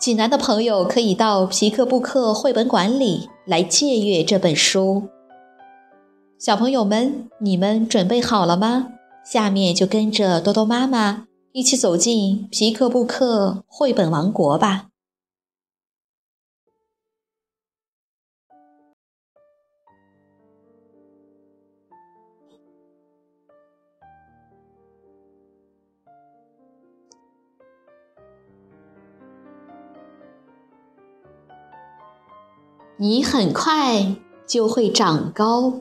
济南的朋友可以到皮克布克绘本馆里来借阅这本书。小朋友们，你们准备好了吗？下面就跟着多多妈妈一起走进皮克布克绘本王国吧。你很快就会长高。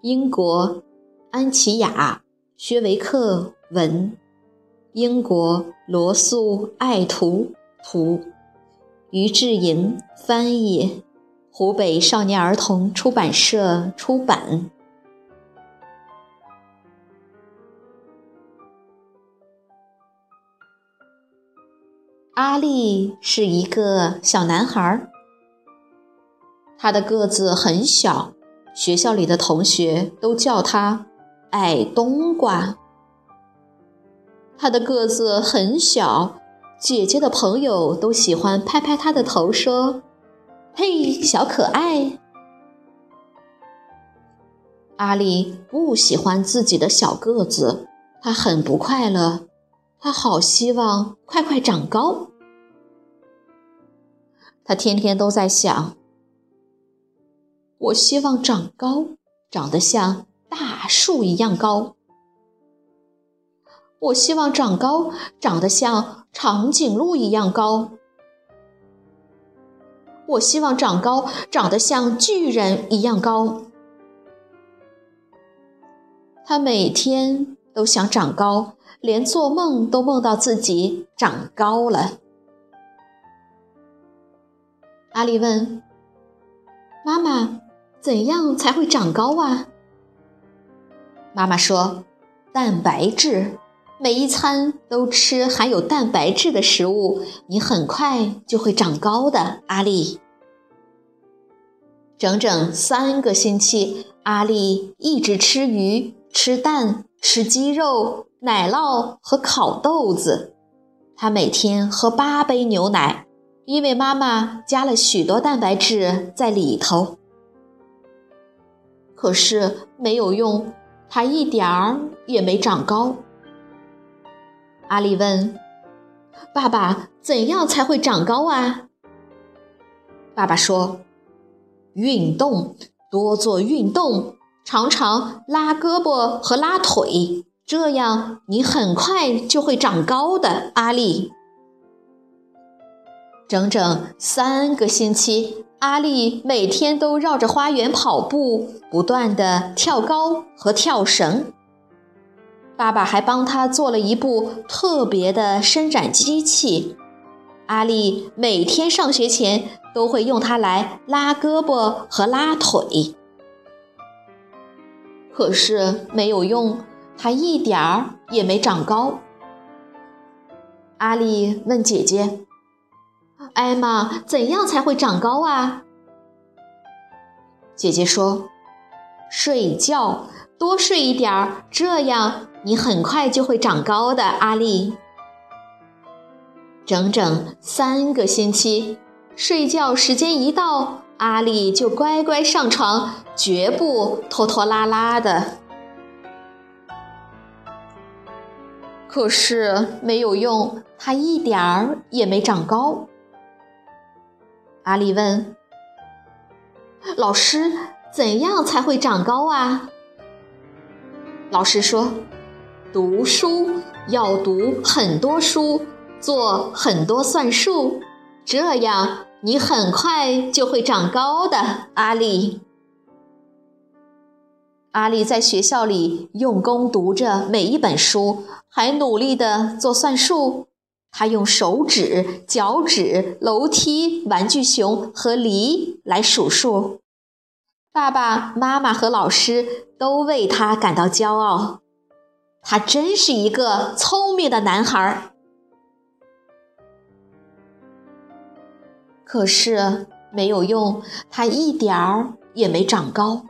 英国，安琪雅·薛维克文，英国罗素·爱图图，于志莹翻译，湖北少年儿童出版社出版。阿丽是一个小男孩儿。他的个子很小，学校里的同学都叫他“矮冬瓜”。他的个子很小，姐姐的朋友都喜欢拍拍他的头，说：“嘿，小可爱。”阿丽不喜欢自己的小个子，他很不快乐，他好希望快快长高。他天天都在想。我希望长高，长得像大树一样高。我希望长高，长得像长颈鹿一样高。我希望长高，长得像巨人一样高。他每天都想长高，连做梦都梦到自己长高了。阿丽问：“妈妈。”怎样才会长高啊？妈妈说：“蛋白质，每一餐都吃含有蛋白质的食物，你很快就会长高的。”阿丽，整整三个星期，阿丽一直吃鱼、吃蛋、吃鸡肉、奶酪和烤豆子。她每天喝八杯牛奶，因为妈妈加了许多蛋白质在里头。可是没有用，他一点儿也没长高。阿丽问：“爸爸，怎样才会长高啊？”爸爸说：“运动，多做运动，常常拉胳膊和拉腿，这样你很快就会长高的。”阿丽，整整三个星期。阿丽每天都绕着花园跑步，不断的跳高和跳绳。爸爸还帮他做了一部特别的伸展机器。阿丽每天上学前都会用它来拉胳膊和拉腿。可是没有用，他一点儿也没长高。阿丽问姐姐。艾玛，怎样才会长高啊？姐姐说：“睡觉，多睡一点儿，这样你很快就会长高的。”阿丽，整整三个星期，睡觉时间一到，阿丽就乖乖上床，绝不拖拖拉拉的。可是没有用，她一点儿也没长高。阿丽问：“老师，怎样才会长高啊？”老师说：“读书要读很多书，做很多算术，这样你很快就会长高的。”阿丽，阿丽在学校里用功读着每一本书，还努力的做算术。他用手指、脚趾、楼梯、玩具熊和梨来数数。爸爸妈妈和老师都为他感到骄傲。他真是一个聪明的男孩。可是没有用，他一点儿也没长高。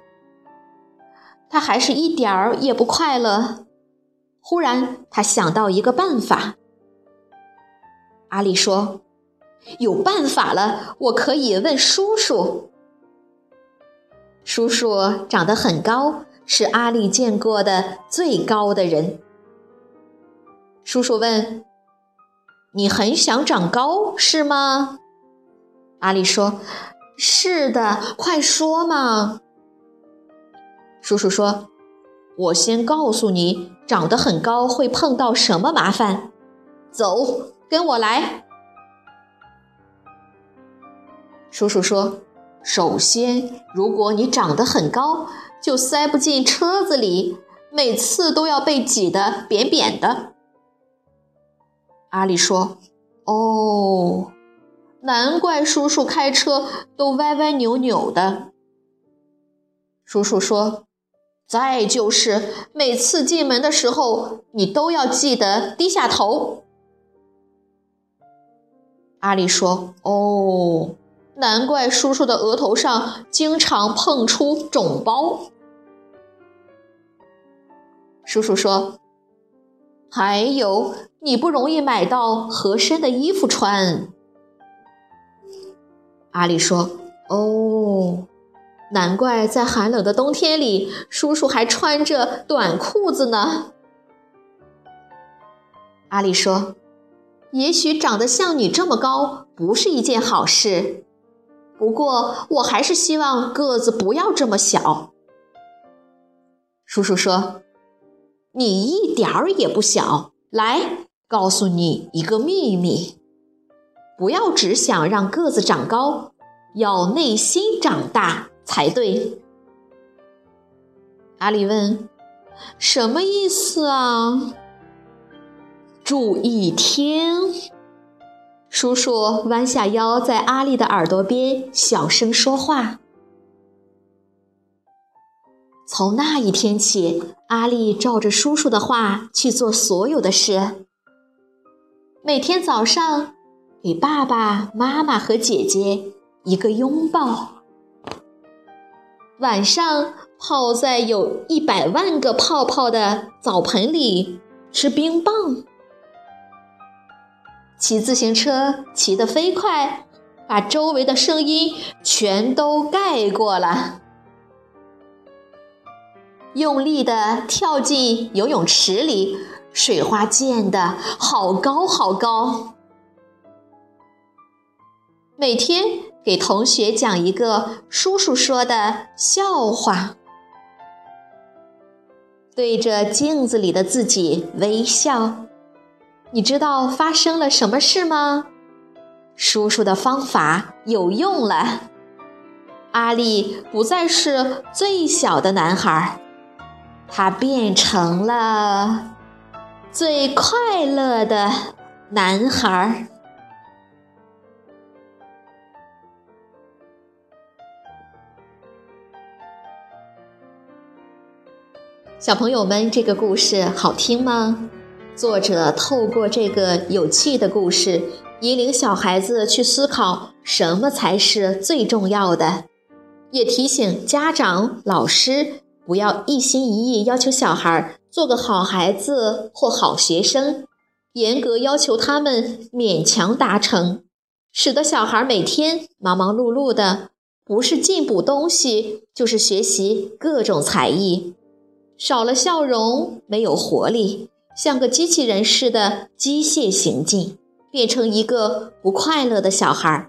他还是一点儿也不快乐。忽然，他想到一个办法。阿丽说：“有办法了，我可以问叔叔。”叔叔长得很高，是阿丽见过的最高的人。叔叔问：“你很想长高是吗？”阿丽说：“是的，快说嘛。”叔叔说：“我先告诉你，长得很高会碰到什么麻烦。走，跟我来。”叔叔说：“首先，如果你长得很高，就塞不进车子里，每次都要被挤得扁扁的。”阿里说：“哦，难怪叔叔开车都歪歪扭扭的。”叔叔说。再就是，每次进门的时候，你都要记得低下头。阿丽说：“哦，难怪叔叔的额头上经常碰出肿包。”叔叔说：“还有，你不容易买到合身的衣服穿。”阿丽说：“哦。”难怪在寒冷的冬天里，叔叔还穿着短裤子呢。阿丽说：“也许长得像你这么高不是一件好事，不过我还是希望个子不要这么小。”叔叔说：“你一点儿也不小。来，告诉你一个秘密，不要只想让个子长高，要内心长大。”才对。阿里问：“什么意思啊？”注意听，叔叔弯下腰，在阿丽的耳朵边小声说话。从那一天起，阿丽照着叔叔的话去做所有的事。每天早上，给爸爸妈妈和姐姐一个拥抱。晚上泡在有一百万个泡泡的澡盆里吃冰棒，骑自行车骑得飞快，把周围的声音全都盖过了。用力地跳进游泳池里，水花溅得好高好高。每天。给同学讲一个叔叔说的笑话，对着镜子里的自己微笑。你知道发生了什么事吗？叔叔的方法有用了，阿力不再是最小的男孩，他变成了最快乐的男孩。小朋友们，这个故事好听吗？作者透过这个有趣的故事，引领小孩子去思考什么才是最重要的，也提醒家长、老师不要一心一意要求小孩做个好孩子或好学生，严格要求他们勉强达成，使得小孩每天忙忙碌碌的，不是进补东西，就是学习各种才艺。少了笑容，没有活力，像个机器人似的机械行进，变成一个不快乐的小孩。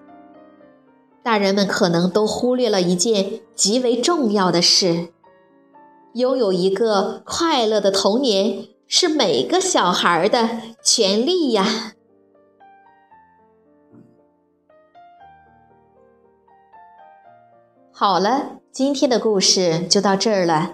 大人们可能都忽略了一件极为重要的事：拥有一个快乐的童年是每个小孩的权利呀。好了，今天的故事就到这儿了。